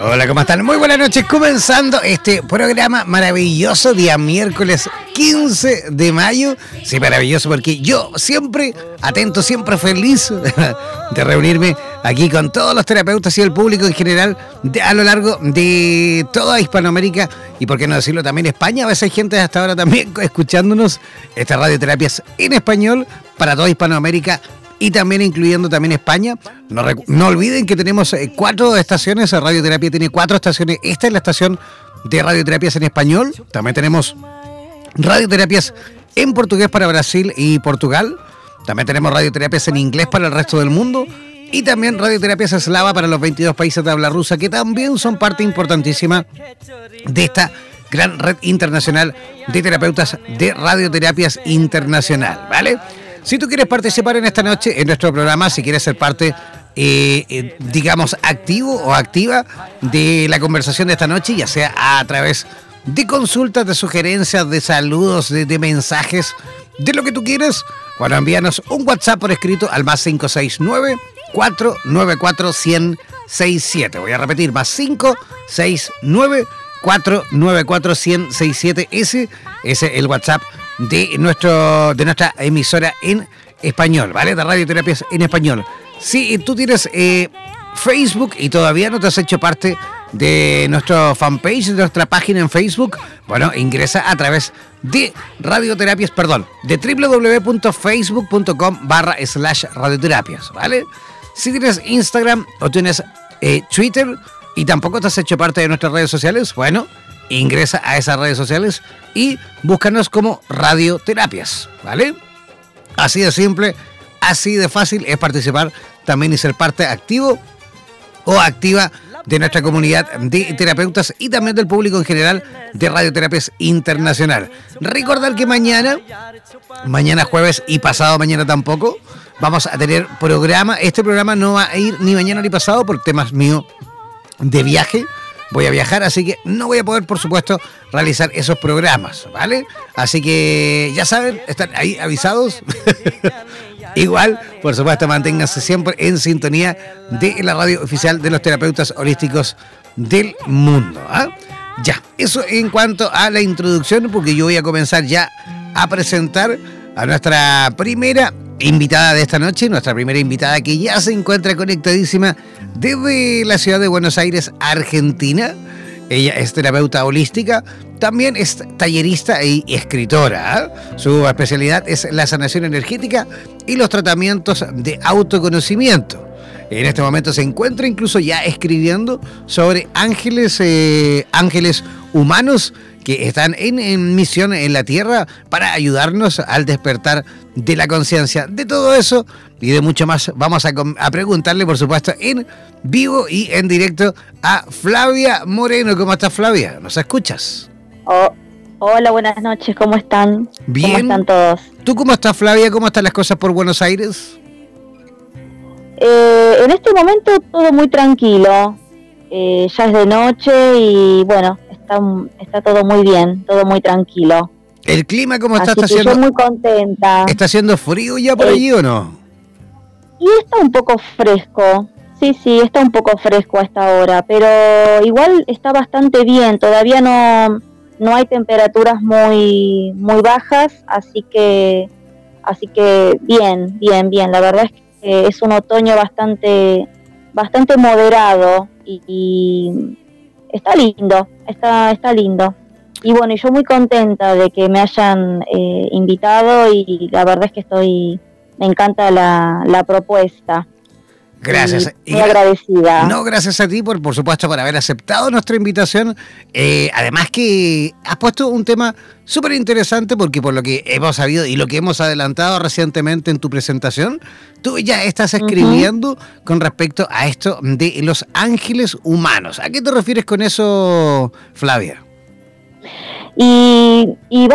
Hola, ¿cómo están? Muy buenas noches, comenzando este programa maravilloso día miércoles 15 de mayo. Sí, maravilloso porque yo siempre, atento, siempre feliz de reunirme aquí con todos los terapeutas y el público en general a lo largo de toda Hispanoamérica y por qué no decirlo también España. A veces hay gente hasta ahora también escuchándonos estas radioterapias en español para toda Hispanoamérica y también incluyendo también España. No, no olviden que tenemos eh, cuatro estaciones, Radioterapia tiene cuatro estaciones. Esta es la estación de radioterapias en español. También tenemos radioterapias en portugués para Brasil y Portugal. También tenemos radioterapias en inglés para el resto del mundo. Y también radioterapias eslava para los 22 países de habla rusa, que también son parte importantísima de esta gran red internacional de terapeutas de radioterapias internacional, ¿vale? Si tú quieres participar en esta noche en nuestro programa, si quieres ser parte, eh, eh, digamos, activo o activa de la conversación de esta noche, ya sea a través de consultas, de sugerencias, de saludos, de, mensajes, de lo que tú quieres, bueno, envíanos un WhatsApp por escrito al más 569 494 1067. Voy a repetir, más 569 494 1067. Ese es el WhatsApp de, nuestro, de nuestra emisora en español, ¿vale? De radioterapias en español. Si tú tienes eh, Facebook y todavía no te has hecho parte de nuestro fanpage, de nuestra página en Facebook, bueno, ingresa a través de radioterapias, perdón, de www.facebook.com barra slash radioterapias, ¿vale? Si tienes Instagram o tienes eh, Twitter y tampoco te has hecho parte de nuestras redes sociales, bueno, ingresa a esas redes sociales y búscanos como radioterapias, ¿vale? Así de simple, así de fácil es participar también y ser parte activo o activa de nuestra comunidad de terapeutas y también del público en general de Radioterapias Internacional. Recordar que mañana, mañana jueves y pasado mañana tampoco, vamos a tener programa. Este programa no va a ir ni mañana ni pasado por temas míos de viaje voy a viajar, así que no voy a poder, por supuesto, realizar esos programas, ¿vale? Así que ya saben, están ahí avisados. Igual, por supuesto, manténganse siempre en sintonía de la radio oficial de los terapeutas holísticos del mundo. ¿ah? Ya, eso en cuanto a la introducción, porque yo voy a comenzar ya a presentar a nuestra primera invitada de esta noche, nuestra primera invitada que ya se encuentra conectadísima desde la ciudad de Buenos Aires, Argentina. Ella es terapeuta holística, también es tallerista y escritora. Su especialidad es la sanación energética y los tratamientos de autoconocimiento. En este momento se encuentra incluso ya escribiendo sobre ángeles, eh, ángeles humanos que están en, misión en la Tierra para ayudarnos al despertar de la conciencia. De todo eso y de mucho más vamos a, preguntarle, por supuesto, en vivo y en directo a Flavia Moreno. ¿Cómo estás, Flavia? ¿Nos escuchas? Oh, hola, buenas noches. ¿Cómo están? Bien. ¿Cómo están todos? ¿Tú cómo estás, Flavia? ¿Cómo están las cosas por Buenos Aires? Eh, en este momento todo muy tranquilo. Eh, ya es de noche y bueno, está, todo muy bien, todo muy tranquilo. ¿El clima cómo está? está haciendo, muy contenta. ¿Está haciendo frío ya por allí o no? Y está un poco fresco. Sí, sí, está un poco fresco a esta hora, pero igual está bastante bien. Todavía no, no hay temperaturas muy, muy bajas, así que, así que bien, bien, bien. La verdad es que es un otoño bastante, bastante moderado y está lindo, está, está lindo. Y bueno, yo muy contenta de que me hayan eh, invitado y la verdad es que estoy, me encanta la, la propuesta. Gracias. muy agradecida. No, gracias a ti por, por supuesto, por haber aceptado nuestra invitación. Eh, además que has puesto un tema súper interesante porque por lo que hemos sabido y lo que hemos adelantado recientemente en tu presentación, tú ya estás escribiendo con respecto a esto de los ángeles humanos. ¿A qué te refieres con eso, Flavia? Y, y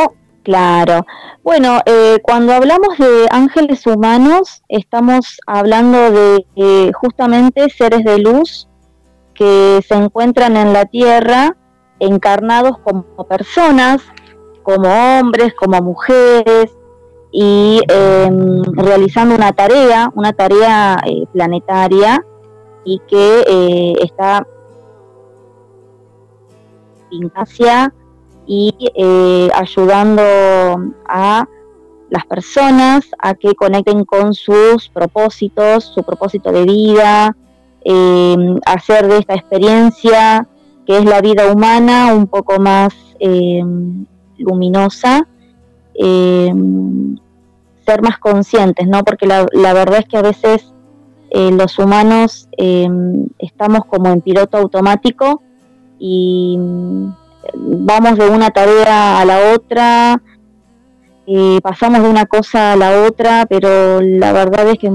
Claro. Bueno, eh, cuando hablamos de ángeles humanos, estamos hablando de eh, justamente seres de luz que se encuentran en la tierra encarnados como personas, como hombres, como mujeres, y em, realizando una tarea, una tarea eh, planetaria y que está hacia y eh, ayudando a las personas a que conecten con sus propósitos, su propósito de vida, em, hacer de esta experiencia que es la vida humana un poco más em, luminosa, em, ser más conscientes, ¿no? Porque la, la verdad es que a veces eh, los humanos estamos como en piloto automático y vamos de una tarea a la otra, eh, pasamos de una cosa a la otra, pero la verdad es que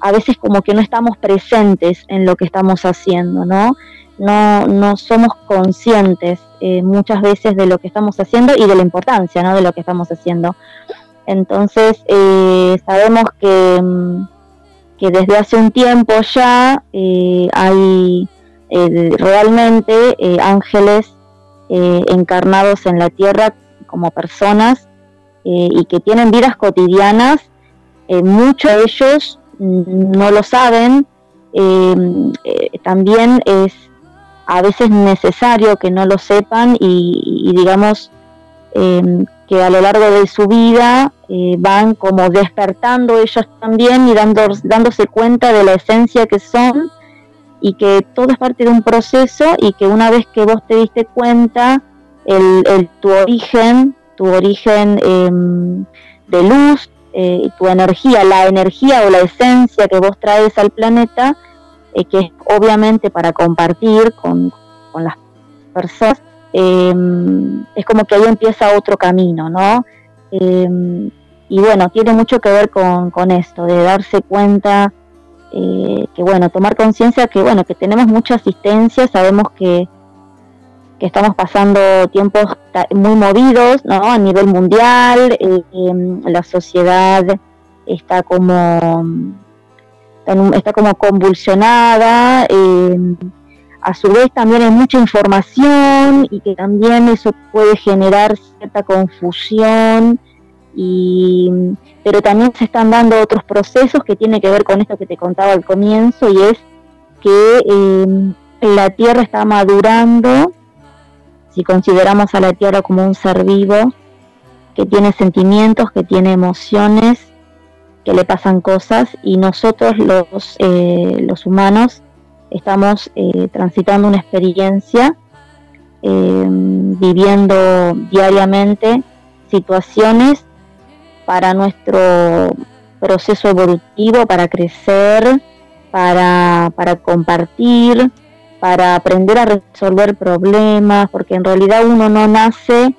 a veces como que no estamos presentes en lo que estamos haciendo, ¿no? No, no somos conscientes eh, muchas veces de lo que estamos haciendo y de la importancia, ¿no? De lo que estamos haciendo. Entonces, eh, sabemos que, mm, que desde hace un tiempo ya hay realmente ángeles eh, encarnados en la tierra como personas eh, y que tienen vidas cotidianas, eh, muchos de ellos no lo saben, también es a veces necesario que no lo sepan y, digamos que a lo largo de su vida van como despertando ellos también y dando, dándose cuenta de la esencia que son y que todo es parte de un proceso y que una vez que vos te diste cuenta el, tu origen, tu origen em, de luz, eh, tu energía, la energía o la esencia que vos traes al planeta, eh, que es obviamente para compartir con, las personas, em, es como que ahí empieza otro camino, ¿no? Em, y bueno, tiene mucho que ver con, con esto, de darse cuenta eh, que bueno, tomar conciencia que bueno, que tenemos mucha asistencia, sabemos que, que estamos pasando tiempos muy movidos, ¿no? A nivel mundial, eh, em, la sociedad está como está como convulsionada, em, a su vez también hay mucha información y que también eso puede generar cierta confusión y pero también se están dando otros procesos que tienen que ver con esto que te contaba al comienzo y es que em, la Tierra está madurando, si consideramos a la Tierra como un ser vivo, que tiene sentimientos, que tiene emociones, que le pasan cosas y nosotros los, los humanos estamos transitando una experiencia, viviendo diariamente situaciones para nuestro proceso evolutivo, para crecer, para, para compartir, para aprender a resolver problemas, porque en realidad uno no nace,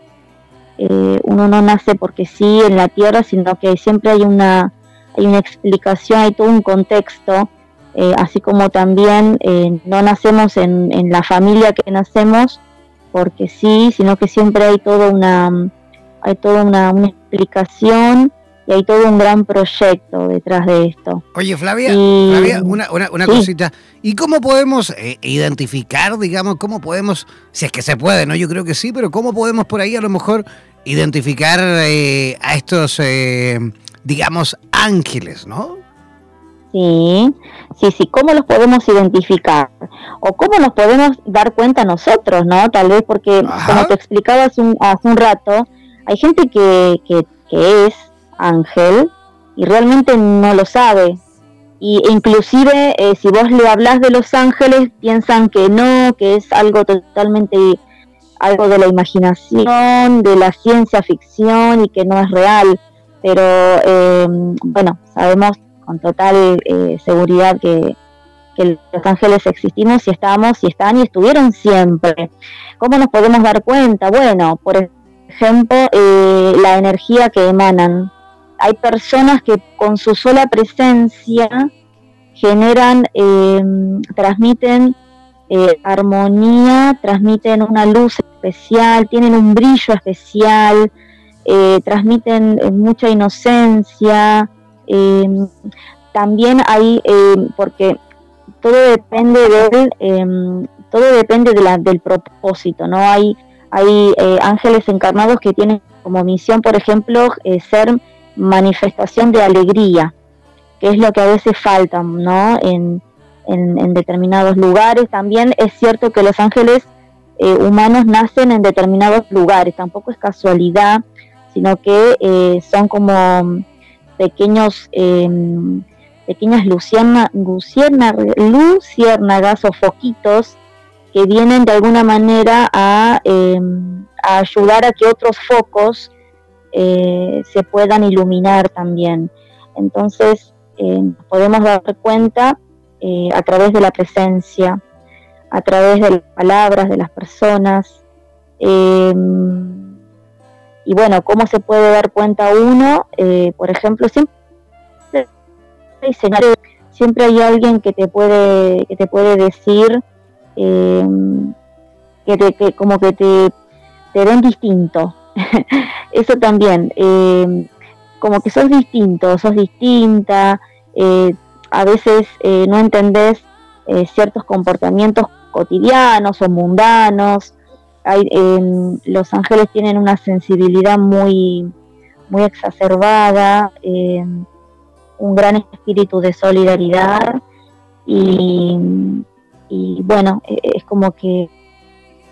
eh, uno no nace porque sí en la tierra, sino que siempre hay una, hay una explicación, hay todo un contexto, eh, así como también eh, no nacemos en, en la familia que nacemos porque sí, sino que siempre hay toda una, hay toda una, una explicación y hay todo un gran proyecto detrás de esto. Oye, Flavia, Flavia una, una, cosita. ¿Y cómo podemos eh, identificar, digamos, cómo podemos, si es que se puede, ¿no? Yo creo que sí, pero cómo podemos por ahí a lo mejor identificar eh, a estos, eh, digamos, ángeles, ¿no? Sí, sí, sí, ¿cómo los podemos identificar? O cómo nos podemos dar cuenta nosotros, ¿no? Tal vez porque, como te explicaba hace un, hace un rato, hay gente que, que, es ángel y realmente no lo sabe. Y inclusive eh, si vos le hablas de los ángeles piensan que no, que es algo totalmente algo de la imaginación, de la ciencia ficción y que no es real. Pero eh, bueno, sabemos con total eh, seguridad que, que los ángeles existimos y estamos y están y estuvieron siempre. ¿Cómo nos podemos dar cuenta? Bueno, por ejemplo, la energía que emanan hay personas que con su sola presencia generan, em, transmiten eh, armonía, transmiten una luz especial, tienen un brillo especial, eh, transmiten eh, mucha inocencia. Em, también hay, em, porque todo depende del, todo depende de la, del propósito, ¿no? Hay, hay ángeles encarnados que tienen como misión, por ejemplo, ser manifestación de alegría, que es lo que a veces falta, ¿no? En, en, determinados lugares. También es cierto que los ángeles eh, humanos nacen en determinados lugares, tampoco es casualidad, sino que eh, son como pequeños, em, pequeñas lucierna, luciérnagas o foquitos que vienen de alguna manera a, em, ayudar a que otros focos eh, se puedan iluminar también. Entonces, eh, podemos dar cuenta eh, a través de la presencia, a través de las palabras de las personas. Em, y bueno, ¿cómo se puede dar cuenta uno? por ejemplo, siempre hay siempre hay alguien que te puede, que te puede decir em, que, como que te, te ven distinto, eso también, eh, como que sos distinto, sos distinta, eh, a veces eh, no entendés ciertos comportamientos cotidianos o mundanos. Em, los ángeles tienen una sensibilidad muy, muy exacerbada, em, un gran espíritu de solidaridad y, y bueno, e, es como que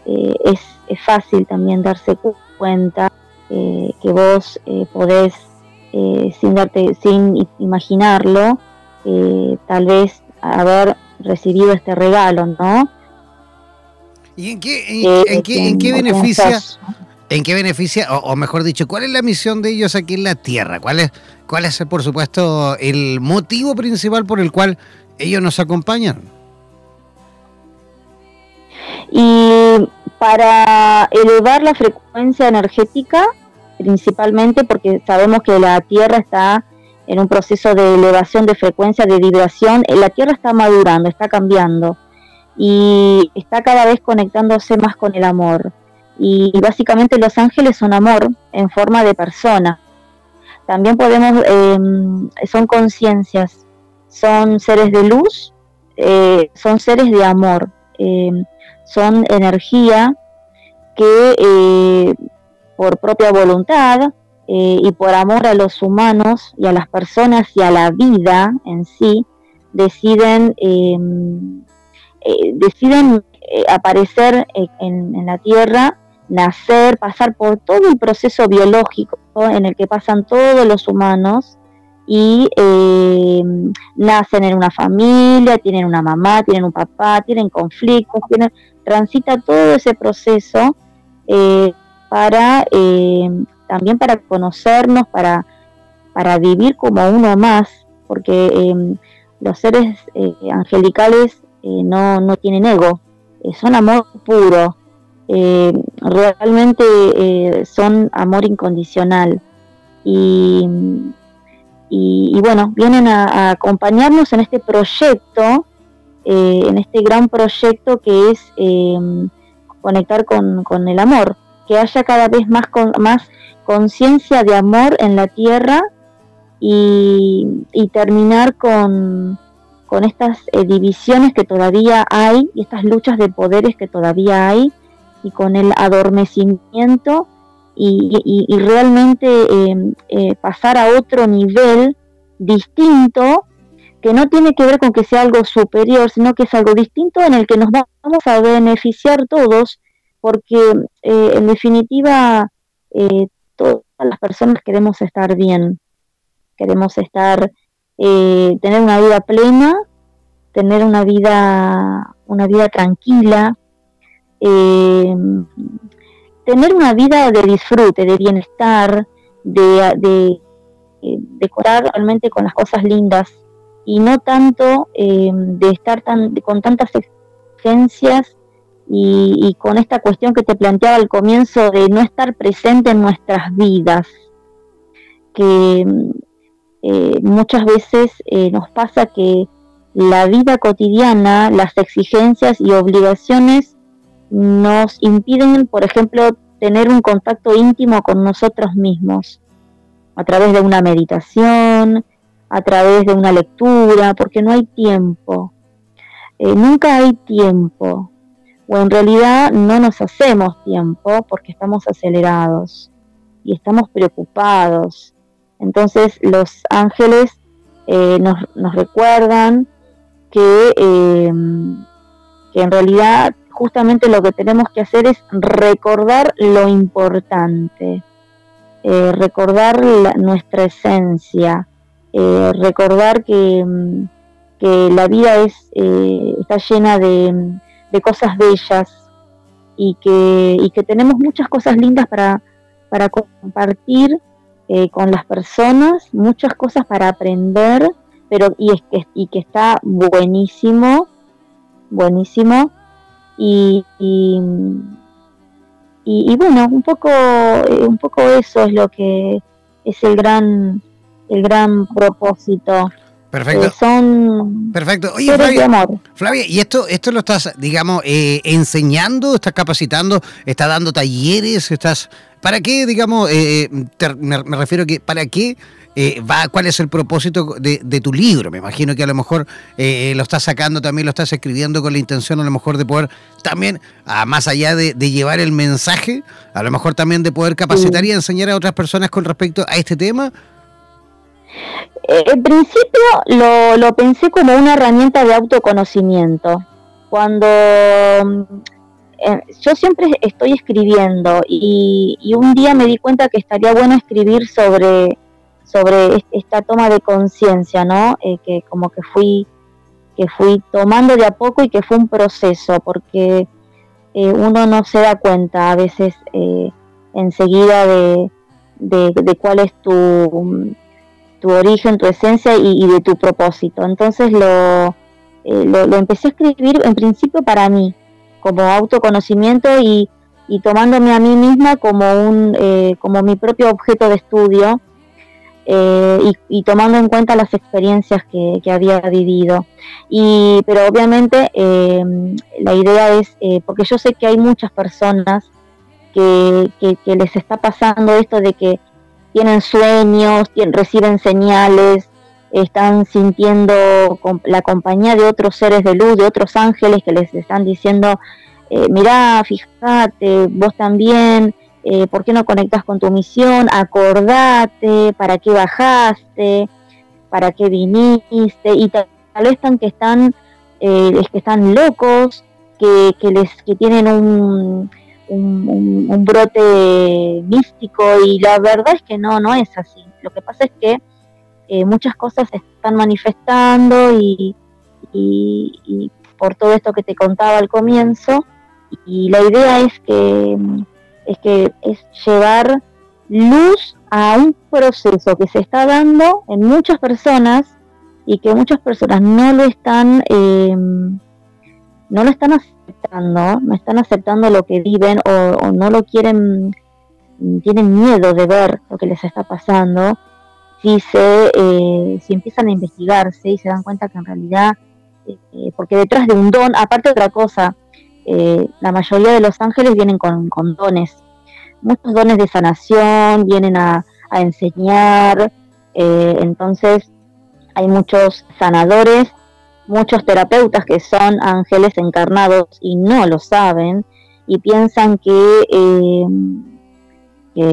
es, es fácil también darse cuenta eh, que vos eh, podés, eh, sin, darte, sin imaginarlo, tal vez haber recibido este regalo, ¿no? ¿Y en qué, en, qué, en qué beneficia? ¿En qué beneficia, o, mejor dicho, cuál es la misión de ellos aquí en la Tierra? ¿Cuál es, cuál es, por supuesto, el motivo principal por el cual ellos nos acompañan? Y para elevar la frecuencia energética, principalmente porque sabemos que la Tierra está en un proceso de elevación de frecuencia, de vibración, la Tierra está madurando, está cambiando y está cada vez conectándose más con el amor. Y, básicamente los ángeles son amor en forma de persona. También podemos, em, son conciencias, son seres de luz, eh, son seres de amor. Em, son energía que eh, por propia voluntad eh, y por amor a los humanos y a las personas y a la vida en sí, deciden, em, eh, deciden aparecer en, la Tierra, nacer, pasar por todo el proceso biológico en el que pasan todos los humanos y eh, nacen en una familia, tienen una mamá, tienen un papá, tienen conflictos, tienen, transita todo ese proceso eh, para eh, también para conocernos, para, para vivir como uno más, porque em, los seres angelicales no, no tienen ego, son amor puro, realmente son amor incondicional. Y y, bueno, vienen a, acompañarnos en este proyecto, eh, en este gran proyecto que es em, conectar con, el amor, que haya cada vez más, más conciencia de amor en la tierra y, terminar con, con estas eh, divisiones que todavía hay y estas luchas de poderes que todavía hay y con el adormecimiento y, realmente em, eh, pasar a otro nivel distinto que no tiene que ver con que sea algo superior, sino que es algo distinto en el que nos vamos a beneficiar todos, porque eh, en definitiva eh, todas las personas queremos estar bien, queremos estar, tener una vida plena, tener una vida, una vida tranquila, tener una vida de disfrute, de bienestar, de, de eh, decorar realmente con las cosas lindas y no tanto eh, de estar tan, con tantas exigencias y, con esta cuestión que te planteaba al comienzo de no estar presente en nuestras vidas, que eh, muchas veces nos pasa que la vida cotidiana, las exigencias y obligaciones nos impiden, por ejemplo, tener un contacto íntimo con nosotros mismos a través de una meditación, a través de una lectura, porque no hay tiempo. Eh, nunca hay tiempo, o en realidad no nos hacemos tiempo porque estamos acelerados y estamos preocupados. Entonces los ángeles eh, nos, nos, recuerdan que, eh, que en realidad justamente lo que tenemos que hacer es recordar lo importante, eh, recordar nuestra esencia, eh, recordar que, mm, que, la vida es, eh, está llena de, cosas bellas y que, y que tenemos muchas cosas lindas para, para compartir con las personas, muchas cosas para aprender, pero y, es que, y que está buenísimo, buenísimo y, y, bueno, un poco, eh, un poco eso es lo que es el gran, el gran propósito. Perfecto. Eh, son Perfecto. Oye, Flavia, ¿y esto, esto lo estás, digamos, eh, enseñando, estás capacitando, estás dando talleres, estás... ¿Para qué, digamos, me, me, refiero que, ¿para qué eh, va, cuál es el propósito de, tu libro. Me imagino que a lo mejor eh, lo estás sacando también, lo estás escribiendo con la intención a lo mejor de poder también, ah, más allá de, llevar el mensaje, a lo mejor también de poder capacitar y enseñar a otras personas con respecto a este tema. Eh, en principio lo, lo pensé como una herramienta de autoconocimiento. Cuando yo siempre estoy escribiendo y, un día me di cuenta que estaría bueno escribir sobre sobre esta toma de conciencia, ¿no? Eh, que como que fui, que fui tomando de a poco y que fue un proceso, porque eh, uno no se da cuenta a veces eh, enseguida de, de, cuál es tu, tu origen, tu esencia y, de tu propósito. Entonces lo, lo, empecé a escribir en principio para mí, como autoconocimiento y, y tomándome a mí misma como, un, como mi propio objeto de estudio eh, y, tomando en cuenta las experiencias que, había vivido. Y, pero obviamente eh, la idea es, eh, porque yo sé que hay muchas personas que, les está pasando esto de que tienen sueños, reciben señales, están sintiendo la compañía de otros seres de luz, de otros ángeles que les están diciendo, mirá, fíjate, vos también, eh, ¿por qué no conectas con tu misión? Acordate, ¿para qué bajaste? ¿Para qué viniste? Y tal, vez están que están, eh, que están locos, que, que, les, que tienen un, un, brote místico y la verdad es que no, no es así. Lo que pasa es que eh, muchas cosas se están manifestando y, por todo esto que te contaba al comienzo. Y la idea es que, es que es llevar luz a un proceso que se está dando en muchas personas y que muchas personas no lo están eh, no lo están aceptando, no están aceptando lo que viven o, no lo quieren, tienen miedo de ver lo que les está pasando, si se, eh, si empiezan a investigarse y se dan cuenta que en realidad, eh, porque detrás de un don, aparte otra cosa, la mayoría de los ángeles vienen con, dones, muchos dones de sanación, vienen a, a enseñar, entonces hay muchos sanadores, muchos terapeutas que son ángeles encarnados y no lo saben y piensan que, eh,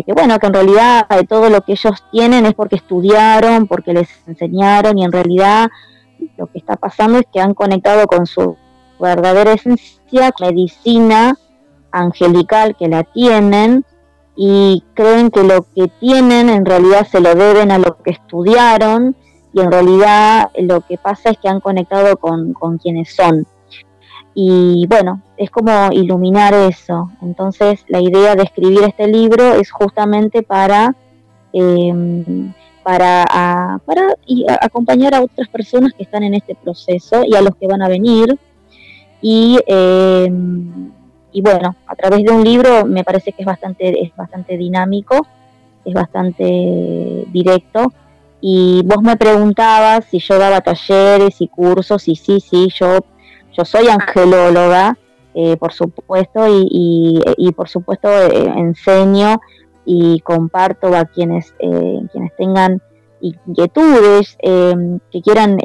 que, bueno, que en realidad todo lo que ellos tienen es porque estudiaron, porque les enseñaron y en realidad lo que está pasando es que han conectado con su verdadera esencia, medicina angelical que la tienen y creen que lo que tienen en realidad se lo deben a lo que estudiaron y en realidad lo que pasa es que han conectado con, quienes son. Y bueno, es como iluminar eso. Entonces la idea de escribir este libro es justamente para, em, para, para acompañar a otras personas que están en este proceso y a los que van a venir. Y, em, y bueno, a través de un libro me parece que es bastante, es bastante dinámico, es bastante directo y vos me preguntabas si yo daba talleres y cursos, y sí, sí, yo, yo soy angelóloga, eh, por supuesto, y, y, por supuesto eh, enseño y comparto a quienes, eh, quienes tengan inquietudes, que quieran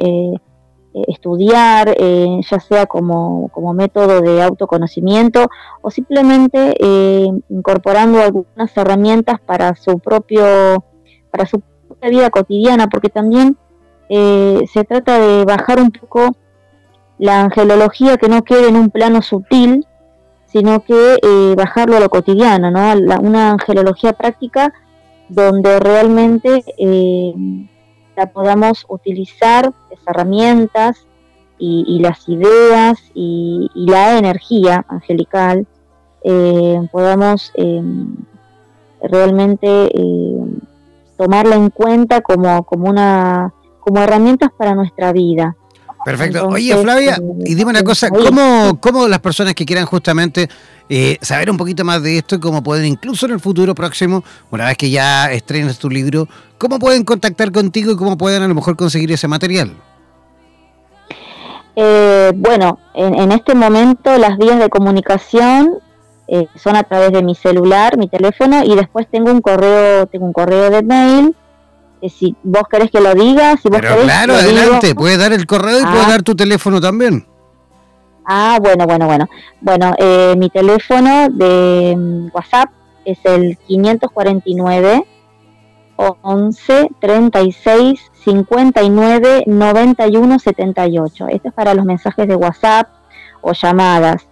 estudiar, ya sea como, como, método de autoconocimiento o simplemente incorporando algunas herramientas para su propio, para su vida cotidiana, porque también eh, se trata de bajar un poco la angelología que no quede en un plano sutil, sino que eh, bajarlo a lo cotidiano, ¿no? una angelología práctica donde realmente eh, la podamos utilizar, las herramientas y, las ideas y, la energía angelical, podamos realmente tomarla en cuenta como, como una como herramientas para nuestra vida. Perfecto. Oye, Flavia, y dime una cosa, ¿cómo, cómo las personas que quieran justamente eh, saber un poquito más de esto y cómo pueden incluso en el futuro próximo, una vez que ya estrenes tu libro, cómo pueden contactar contigo y cómo pueden a lo mejor conseguir ese material? Eh, bueno, en, en, este momento las vías de comunicación eh, son a través de mi celular, mi teléfono y después tengo un correo, tengo un correo de mail. Eh, si vos querés que lo diga, si vos Pero claro, adelante, puedes dar el correo y puedes ah. dar tu teléfono también. Ah, bueno, bueno, bueno. Bueno, eh, mi teléfono de mm, WhatsApp es el 549 11 36 59 91 78. Este es para los mensajes de WhatsApp o llamadas.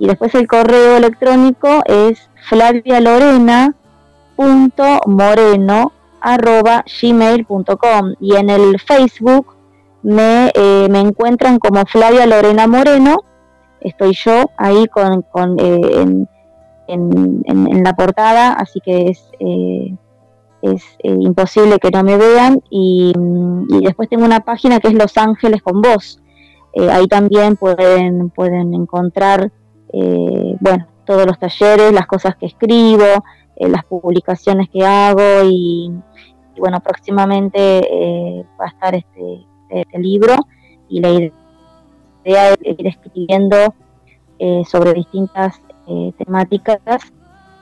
Y después el correo electrónico es flavialorena.moreno.gmail.com y en el Facebook me, eh, me, encuentran como Flavia Lorena Moreno. Estoy yo ahí con, con eh, en, en, la portada, así que es, eh, es imposible que no me vean. Y, y, después tengo una página que es Los Ángeles con Vos. ahí también pueden, pueden encontrar eh, bueno, todos los talleres, las cosas que escribo, eh, las publicaciones que hago y, bueno, próximamente eh, va a estar este, este, libro y la idea es ir escribiendo sobre distintas temáticas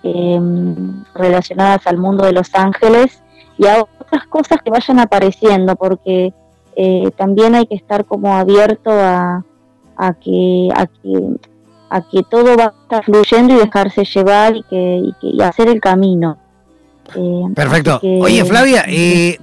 em, relacionadas al mundo de los ángeles y a otras cosas que vayan apareciendo porque también hay que estar como abierto a, a que, a que a que todo va a estar fluyendo y dejarse llevar y que, y hacer el camino. Eh, Perfecto. Oye, Flavia, eh,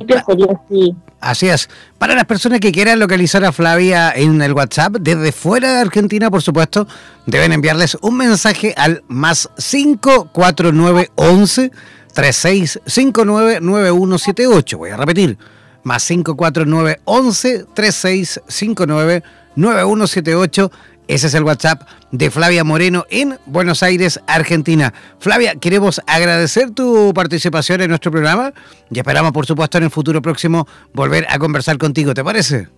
así. es. Para las personas que quieran localizar a Flavia en el WhatsApp, desde fuera de Argentina, por supuesto, deben enviarles un mensaje al más 54911 36599178. Voy a repetir. más 54911 3659 9178. Ese es el WhatsApp de Flavia Moreno en Buenos Aires, Argentina. Flavia, queremos agradecer tu participación en nuestro programa y esperamos, por supuesto, en el futuro próximo volver a conversar contigo. ¿Te parece?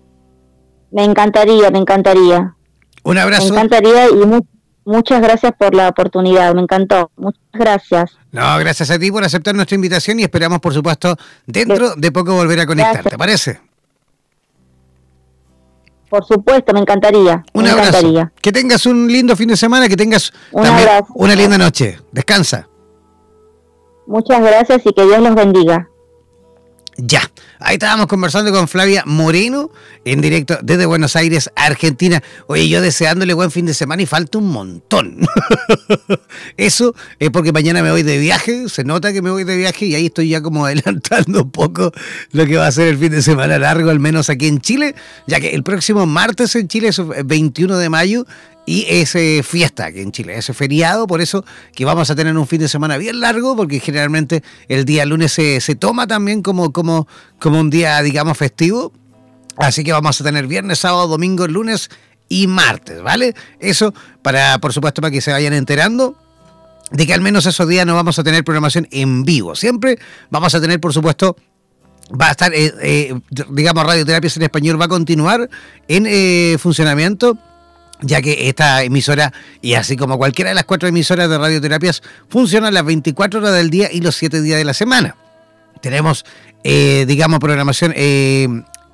Me encantaría, me encantaría. Un abrazo. Me encantaría y muchas gracias por la oportunidad, me encantó. Muchas gracias. No, gracias a ti por aceptar nuestra invitación y esperamos, por supuesto, dentro de poco volver a conectar. ¿Te parece? Por supuesto, me encantaría. Un me abrazo. Encantaría. Que tengas un lindo fin de semana, que tengas también una linda noche. Descansa. Muchas gracias y que Dios los bendiga. Ya. Ahí estábamos conversando con Flavia Moreno en directo desde Buenos Aires, Argentina. Oye, yo deseándole buen fin de semana y falta un montón. Eso es porque mañana me voy de viaje, se nota que me voy de viaje y ahí estoy ya como adelantando un poco lo que va a ser el fin de semana largo, al menos aquí en Chile, ya que el próximo martes en Chile es 21 de mayo y es fiesta aquí en Chile, es feriado, por eso que vamos a tener un fin de semana bien largo, porque generalmente el día lunes se, se toma también como, como, como un día, digamos, festivo. Así que vamos a tener viernes, sábado, domingo, lunes y martes, ¿vale? Eso para, por supuesto, para que se vayan enterando de que al menos esos días no vamos a tener programación en vivo. Siempre vamos a tener, por supuesto, va a estar, eh, eh, digamos, Radioterapias en Español va a continuar en eh, funcionamiento ya que esta emisora, y así como cualquiera de las cuatro emisoras de radioterapias, funcionan las 24 horas del día y los 7 días de la semana. Tenemos, eh, digamos, programación eh,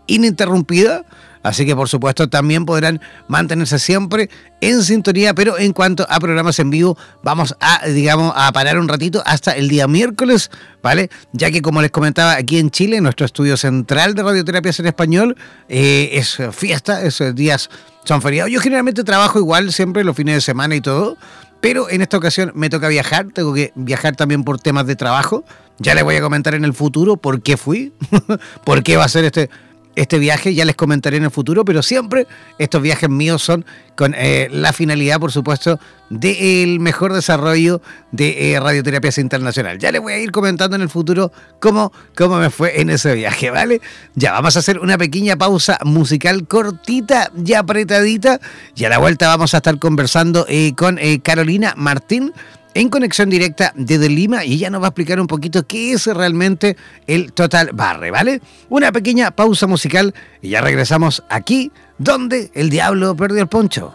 ininterrumpida, así que por supuesto también podrán mantenerse siempre en sintonía, pero en cuanto a programas en vivo, vamos a, digamos, a parar un ratito hasta el día miércoles, ¿vale? Ya que como les comentaba, aquí en Chile, nuestro estudio central de radioterapias en español, eh, es fiesta, esos días son feriados. Yo generalmente trabajo igual siempre los fines de semana y todo, pero en esta ocasión me toca viajar, tengo que viajar también por temas de trabajo. Ya les voy a comentar en el futuro por qué fui, por qué va a ser este, este viaje, ya les comentaré en el futuro, pero siempre estos viajes míos son con eh, la finalidad, por supuesto, del mejor desarrollo de eh, Radioterapias Internacional. Ya les voy a ir comentando en el futuro cómo, cómo me fue en ese viaje, ¿vale? Ya vamos a hacer una pequeña pausa musical cortita y apretadita, y a la vuelta vamos a estar conversando eh, con eh, Carolina Martín en conexión directa desde Lima y ella nos va a explicar un poquito qué es realmente el Total Barre, ¿vale? Una pequeña pausa musical y ya regresamos aquí donde el diablo perdió el poncho.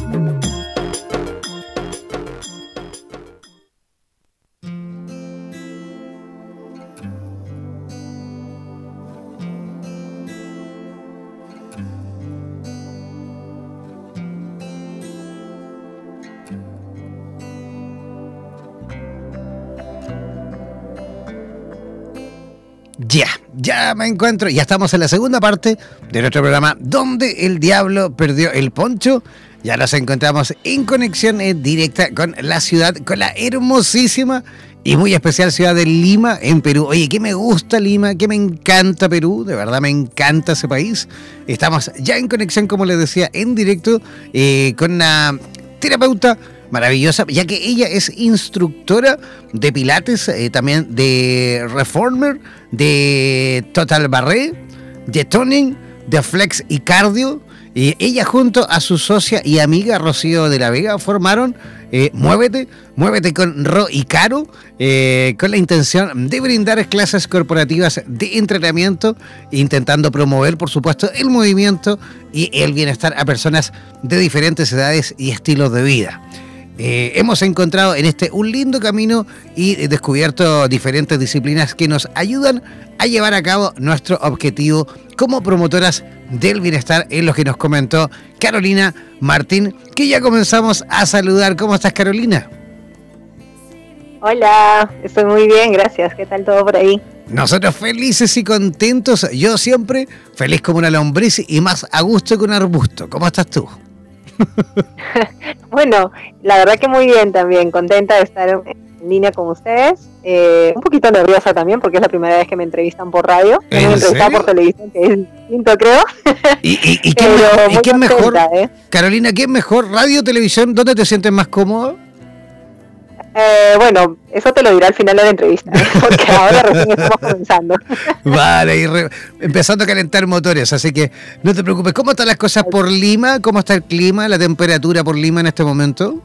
Me encuentro, ya estamos en la segunda parte de nuestro programa donde el diablo perdió el poncho. Ya nos encontramos en conexión en directa con la ciudad, con la hermosísima y muy especial ciudad de Lima, en Perú. Oye, que me gusta Lima, que me encanta Perú, de verdad me encanta ese país. Estamos ya en conexión, como les decía, en directo eh, con una terapeuta maravillosa, ya que ella es instructora de Pilates, eh, también de Reformer, de Total Barré, de Toning, de Flex y Cardio. Y ella junto a su socia y amiga Rocío de la Vega formaron eh, Muévete, Muévete con Ro y Caro, eh, con la intención de brindar clases corporativas de entrenamiento, intentando promover, por supuesto, el movimiento y el bienestar a personas de diferentes edades y estilos de vida. Eh, hemos encontrado en este un lindo camino y descubierto diferentes disciplinas que nos ayudan a llevar a cabo nuestro objetivo como promotoras del bienestar en lo que nos comentó Carolina Martín, que ya comenzamos a saludar. ¿Cómo estás, Carolina? Hola, estoy muy bien, gracias. ¿Qué tal todo por ahí? Nosotros felices y contentos. Yo siempre feliz como una lombriz y más a gusto que un arbusto. ¿Cómo estás tú? bueno, la verdad que muy bien también, contenta de estar en línea con ustedes. Eh, un poquito nerviosa también porque es la primera vez que me entrevistan por radio. me entrevistan por televisión, que es distinto, creo. ¿Y, y, qué, mejor, ¿eh? Carolina, qué mejor? ¿Radio, televisión? ¿Dónde te sientes más cómodo? Eh, bueno, eso te lo dirá al final de la entrevista, ¿eh? porque ahora recién estamos comenzando. Vale, y empezando a calentar motores, así que no te preocupes. ¿Cómo están las cosas por Lima? ¿Cómo está el clima, la temperatura por Lima en este momento?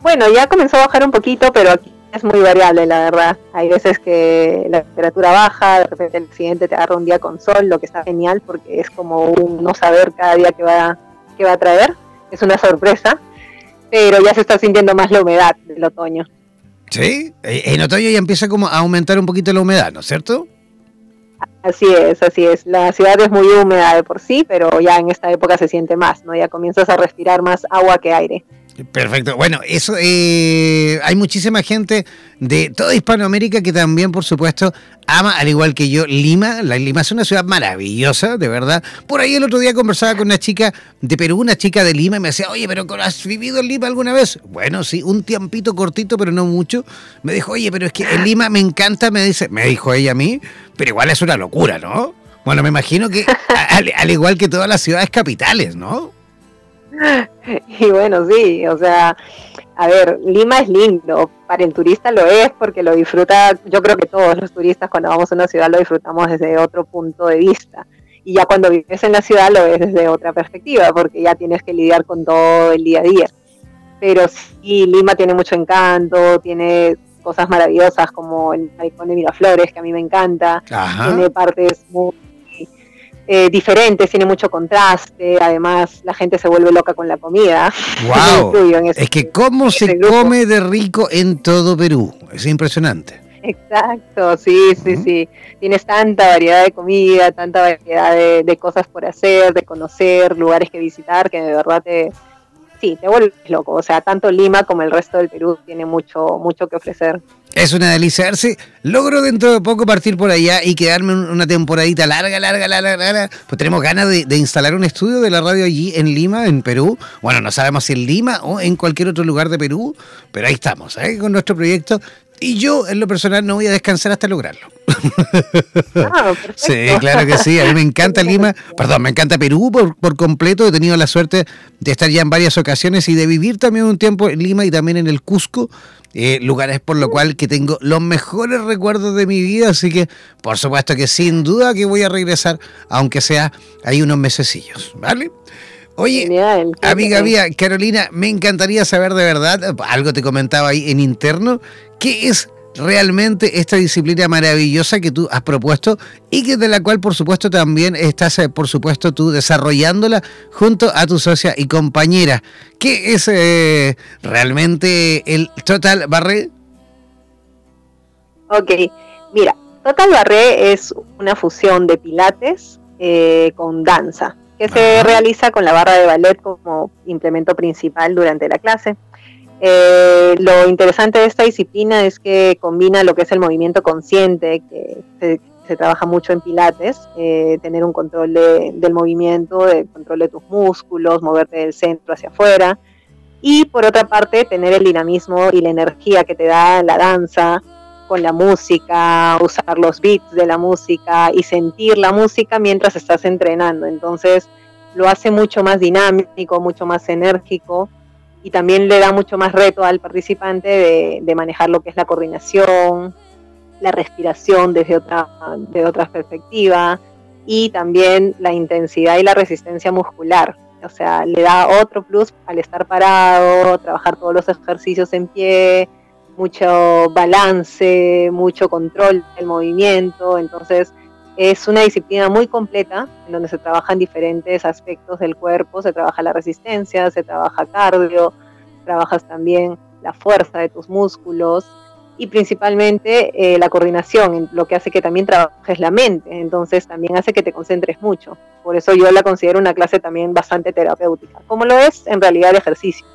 Bueno, ya comenzó a bajar un poquito, pero aquí es muy variable, la verdad. Hay veces que la temperatura baja, de repente el siguiente te agarra un día con sol, lo que está genial porque es como un no saber cada día que va, que va a traer. Es una sorpresa pero ya se está sintiendo más la humedad del otoño. Sí, eh, en otoño ya empieza como a aumentar un poquito la humedad, ¿no es cierto? Así es, así es. La ciudad es muy húmeda de por sí, pero ya en esta época se siente más, ¿no? Ya comienzas a respirar más agua que aire. Perfecto. Bueno, eso eh, hay muchísima gente de toda Hispanoamérica que también, por supuesto, ama, al igual que yo, Lima. La Lima es una ciudad maravillosa, de verdad. Por ahí el otro día conversaba con una chica de Perú, una chica de Lima, y me decía, oye, pero ¿has vivido en Lima alguna vez? Bueno, sí, un tiempito cortito, pero no mucho. Me dijo, oye, pero es que en Lima me encanta, me dice, me dijo ella a mí, pero igual es una locura, ¿no? Bueno, me imagino que al igual que todas las ciudades capitales, ¿no? Y bueno, sí, o sea, a ver, Lima es lindo, para el turista lo es porque lo disfruta, yo creo que todos los turistas cuando vamos a una ciudad lo disfrutamos desde otro punto de vista. Y ya cuando vives en la ciudad lo ves desde otra perspectiva, porque ya tienes que lidiar con todo el día a día. Pero sí, Lima tiene mucho encanto, tiene cosas maravillosas como el malecón de Miraflores, que a mí me encanta, tiene partes muy eh, diferentes, tiene mucho contraste, además la gente se vuelve loca con la comida. Wow. es que cómo se come de rico en todo Perú, es impresionante. Exacto, sí, sí, sí. Tienes tanta variedad de comida, tanta variedad de, de, cosas por hacer, de conocer, lugares que visitar, que de verdad te, sí, te vuelves loco. O sea, tanto Lima como el resto del Perú tiene mucho, mucho que ofrecer. Es una delicia. verse. logro dentro de poco partir por allá y quedarme una temporadita larga, larga, larga, larga. Pues tenemos ganas de, instalar un estudio de la radio allí en Lima, en Perú. Bueno, no sabemos si en Lima o en cualquier otro lugar de Perú, pero ahí estamos, ¿eh? con nuestro proyecto. Y yo, en lo personal, no voy a descansar hasta lograrlo. Ah, sí, claro que sí. A mí me encanta Lima, perdón, me encanta Perú por, por, completo. He tenido la suerte de estar ya en varias ocasiones y de vivir también un tiempo en Lima y también en el Cusco. Eh, lugares por lo cual que tengo los mejores recuerdos de mi vida, así que por supuesto que sin duda que voy a regresar, aunque sea ahí unos mesecillos, ¿vale? Oye, amiga mía, Carolina, me encantaría saber de verdad, algo te comentaba ahí en interno, ¿qué es realmente esta disciplina maravillosa que tú has propuesto y que de la cual por supuesto también estás eh, por supuesto tú desarrollándola junto a tu socia y compañera. ¿Qué es eh, realmente el Total Barré? Ok, mira, Total Barré es una fusión de pilates eh, con danza que se realiza con la barra de ballet como implemento principal durante la clase. Eh, lo interesante de esta disciplina es que combina lo que es el movimiento consciente, que se, trabaja mucho en Pilates, eh, tener un control del movimiento, el control de tus músculos, moverte del centro hacia afuera, y por otra parte tener el dinamismo y la energía que te da la danza con la música, usar los beats de la música y sentir la música mientras estás entrenando. Entonces lo hace mucho más dinámico, mucho más enérgico y también le da mucho más reto al participante de, manejar lo que es la coordinación, la respiración desde otra, de otra perspectiva y también la intensidad y la resistencia muscular. O sea, le da otro plus al estar parado, trabajar todos los ejercicios en pie, mucho balance, mucho control del movimiento. Entonces, es una disciplina muy completa en donde se trabajan diferentes aspectos del cuerpo, se trabaja la resistencia, se trabaja cardio, trabajas también la fuerza de tus músculos y principalmente eh, la coordinación, lo que hace que también trabajes la mente, entonces también hace que te concentres mucho. Por eso yo la considero una clase también bastante terapéutica, como lo es en realidad el ejercicio.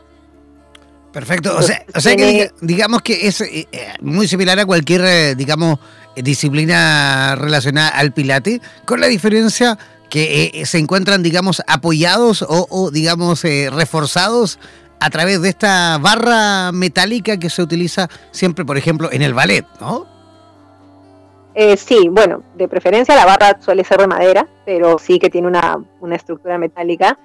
Perfecto, o sea, o sea que digamos que es eh, eh, muy similar a cualquier, digamos, disciplina relacionada al pilate, con la diferencia que se encuentran, digamos, apoyados o, o digamos, reforzados a través de esta barra metálica que se utiliza siempre, por ejemplo, en el ballet, ¿no? Eh, sí, bueno, de preferencia la barra suele ser de madera, pero sí que tiene una, estructura metálica.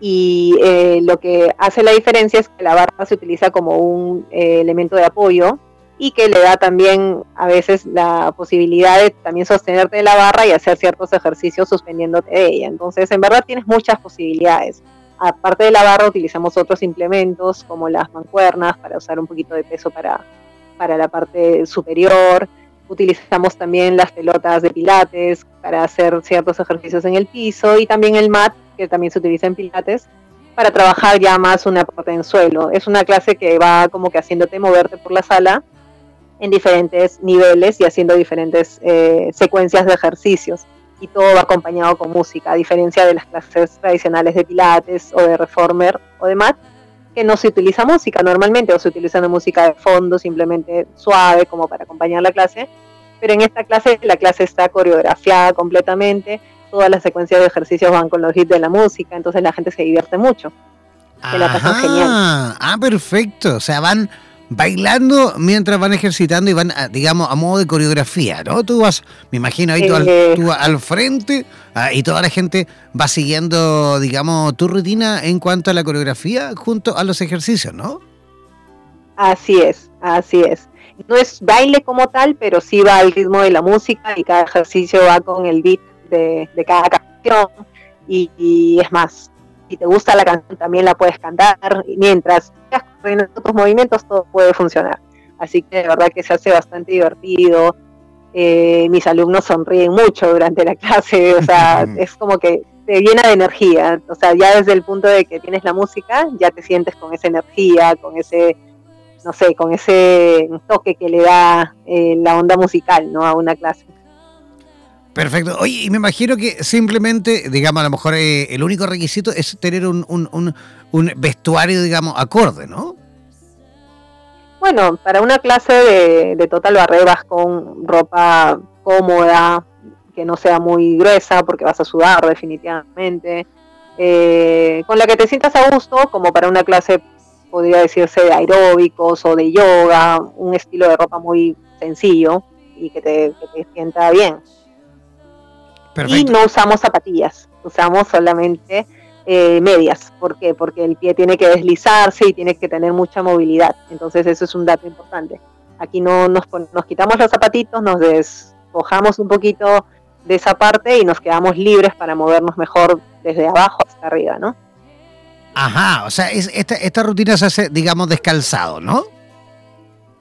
Y eh, lo que hace la diferencia es que la barra se utiliza como un eh, elemento de apoyo y que le da también a veces la posibilidad de también sostenerte de la barra y hacer ciertos ejercicios suspendiéndote de ella. Entonces, en verdad tienes muchas posibilidades aparte de la barra utilizamos otros implementos como las mancuernas para usar un poquito de peso para, para la parte superior. Utilizamos también las pelotas de pilates para hacer ciertos ejercicios en el piso y también el mat, que también se utiliza en pilates, para trabajar ya más una parte en suelo. Es una clase que va como que haciéndote moverte por la sala en diferentes niveles y haciendo diferentes eh, secuencias de ejercicios y todo va acompañado con música, a diferencia de las clases tradicionales de Pilates o de Reformer o de Mat, que no se utiliza música normalmente o se utiliza una música de fondo simplemente suave como para acompañar la clase, pero en esta clase la clase está coreografiada completamente, todas las secuencias de ejercicios van con los hits de la música, entonces la gente se divierte mucho. Que la pasan genial. Ah, perfecto, o sea, van bailando mientras van ejercitando y van, digamos, a modo de coreografía, ¿no? Tú vas, me imagino ahí tú, al, eh. al, frente ah, y toda la gente va siguiendo, digamos, tu rutina en cuanto a la coreografía junto a los ejercicios, ¿no? Así es, así es. No es baile como tal, pero sí va al ritmo de la música y cada ejercicio va con el beat de, cada canción. y es más, si te gusta la canción también la puedes cantar mientras en otros movimientos todo puede funcionar. Así que de verdad que se hace bastante divertido. Eh, mis alumnos sonríen mucho durante la clase, o sea, es como que te llena de energía. O sea, ya desde el punto de que tienes la música, ya te sientes con esa energía, con ese, no sé, con ese toque que le da eh, la onda musical, ¿no? A una clase. Perfecto. Oye, y me imagino que simplemente, digamos, a lo mejor eh, el único requisito es tener un, vestuario, digamos, acorde, ¿no? Bueno, para una clase de, total barré vas con ropa cómoda, que no sea muy gruesa porque vas a sudar definitivamente, eh, con la que te sientas a gusto, como para una clase podría decirse de aeróbicos o de yoga, un estilo de ropa muy sencillo y que te sienta bien. Y no usamos zapatillas, usamos solamente eh, medias. ¿Por qué? Porque el pie tiene que deslizarse y tiene que tener mucha movilidad. Entonces eso es un dato importante. Aquí no nos, nos quitamos los zapatitos, nos despojamos un poquito de esa parte y nos quedamos libres para movernos mejor desde abajo hasta arriba, ¿no? Ajá, o sea, esta, esta rutina se hace, digamos, descalzado, ¿no?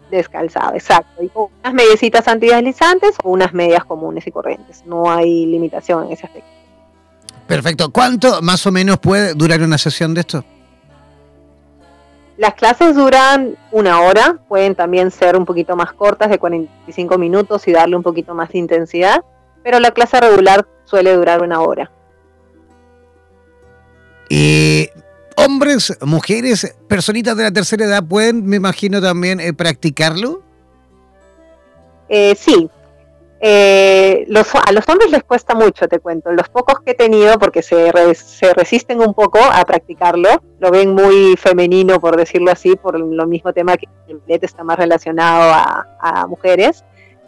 Descalzado, exacto. Y con unas mediecitas antideslizantes o unas medias comunes y corrientes. No hay limitación en ese aspecto. Perfecto. ¿Cuánto más o menos puede durar una sesión de esto? Las clases duran una hora, pueden también ser un poquito más cortas, de 45 minutos y darle un poquito más de intensidad, pero la clase regular suele durar una hora. Y hombres, mujeres, personitas de la tercera edad pueden, me imagino, también eh, practicarlo? Eh, sí. Eh, los, a los hombres les cuesta mucho, te cuento. Los pocos que he tenido, porque se, se resisten un poco a practicarlo, lo ven muy femenino, por decirlo así, por lo mismo tema que el ballet está más relacionado a, a mujeres.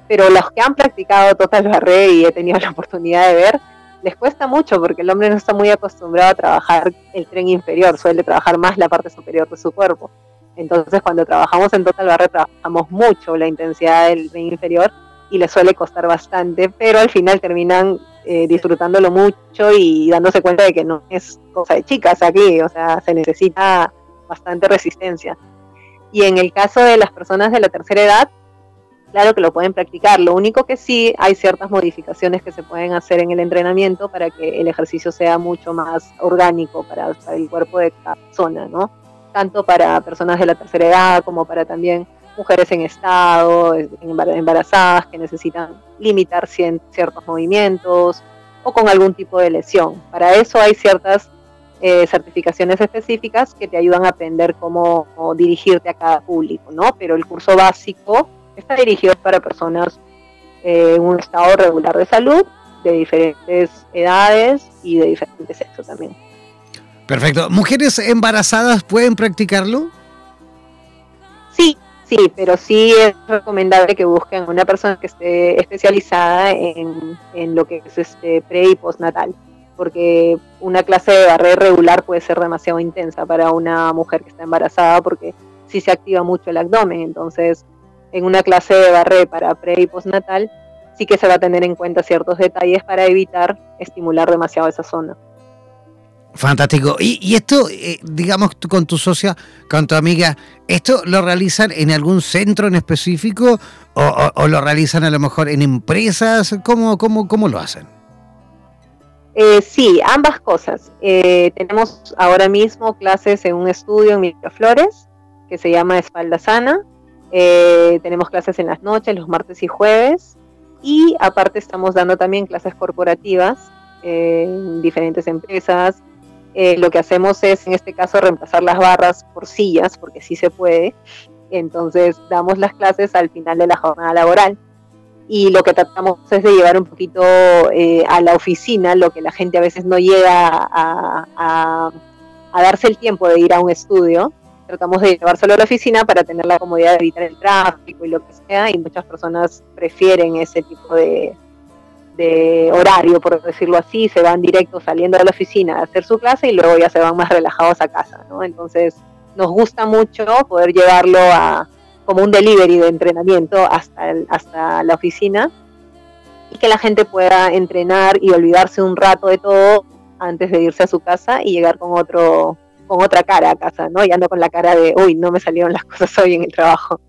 Pero los que han practicado Total Barré y he tenido la oportunidad de ver, les cuesta mucho porque el hombre no está muy acostumbrado a trabajar el tren inferior, suele trabajar más la parte superior de su cuerpo. Entonces cuando trabajamos en Total Barre trabajamos mucho la intensidad del tren inferior y les suele costar bastante, pero al final terminan eh, disfrutándolo mucho y dándose cuenta de que no es cosa de chicas aquí, o sea, se necesita bastante resistencia. Y en el caso de las personas de la tercera edad, claro que lo pueden practicar. Lo único que sí hay ciertas modificaciones que se pueden hacer en el entrenamiento para que el ejercicio sea mucho más orgánico para, el cuerpo de cada persona, ¿no? Tanto para personas de la tercera edad como para también mujeres en estado, embarazadas que necesitan limitar ciertos movimientos o con algún tipo de lesión. Para eso hay ciertas eh, certificaciones específicas que te ayudan a aprender cómo, cómo dirigirte a cada público, ¿no? Pero el curso básico Está dirigido para personas eh, en un estado regular de salud, de diferentes edades y de diferentes sexos también. Perfecto. ¿Mujeres embarazadas pueden practicarlo? Sí, sí, pero sí es recomendable que busquen una persona que esté especializada en, en lo que es este pre y postnatal, porque una clase de barré regular puede ser demasiado intensa para una mujer que está embarazada porque sí se activa mucho el abdomen, entonces en una clase de barré para pre y postnatal, sí que se va a tener en cuenta ciertos detalles para evitar estimular demasiado esa zona. Fantástico. Y, esto, eh, digamos, con tu socia, con tu amiga, ¿esto lo realizan en algún centro en específico o, lo realizan a lo mejor en empresas? ¿Cómo, cómo, cómo lo hacen? Eh, sí, ambas cosas. Eh, tenemos ahora mismo clases en un estudio en Miraflores que se llama Espalda Sana eh, tenemos clases en las noches, los martes y jueves. Y aparte estamos dando también clases corporativas eh, en diferentes empresas. Eh, lo que hacemos es, en este caso, reemplazar las barras por sillas, porque sí se puede. Entonces damos las clases al final de la jornada laboral. Y lo que tratamos es de llevar un poquito a la oficina, lo que la gente a veces no llega a darse el tiempo de ir a un estudio tratamos de llevárselo a la oficina para tener la comodidad de evitar el tráfico y lo que sea, y muchas personas prefieren ese tipo de, horario, por decirlo así, se van directo saliendo de la oficina a hacer su clase y luego ya se van más relajados a casa, ¿no? Entonces, nos gusta mucho poder llevarlo a como un delivery de entrenamiento hasta, hasta la oficina y que la gente pueda entrenar y olvidarse un rato de todo antes de irse a su casa y llegar con otro con otra cara a casa, ¿no? Y ando con la cara de, uy, no me salieron las cosas hoy en el trabajo.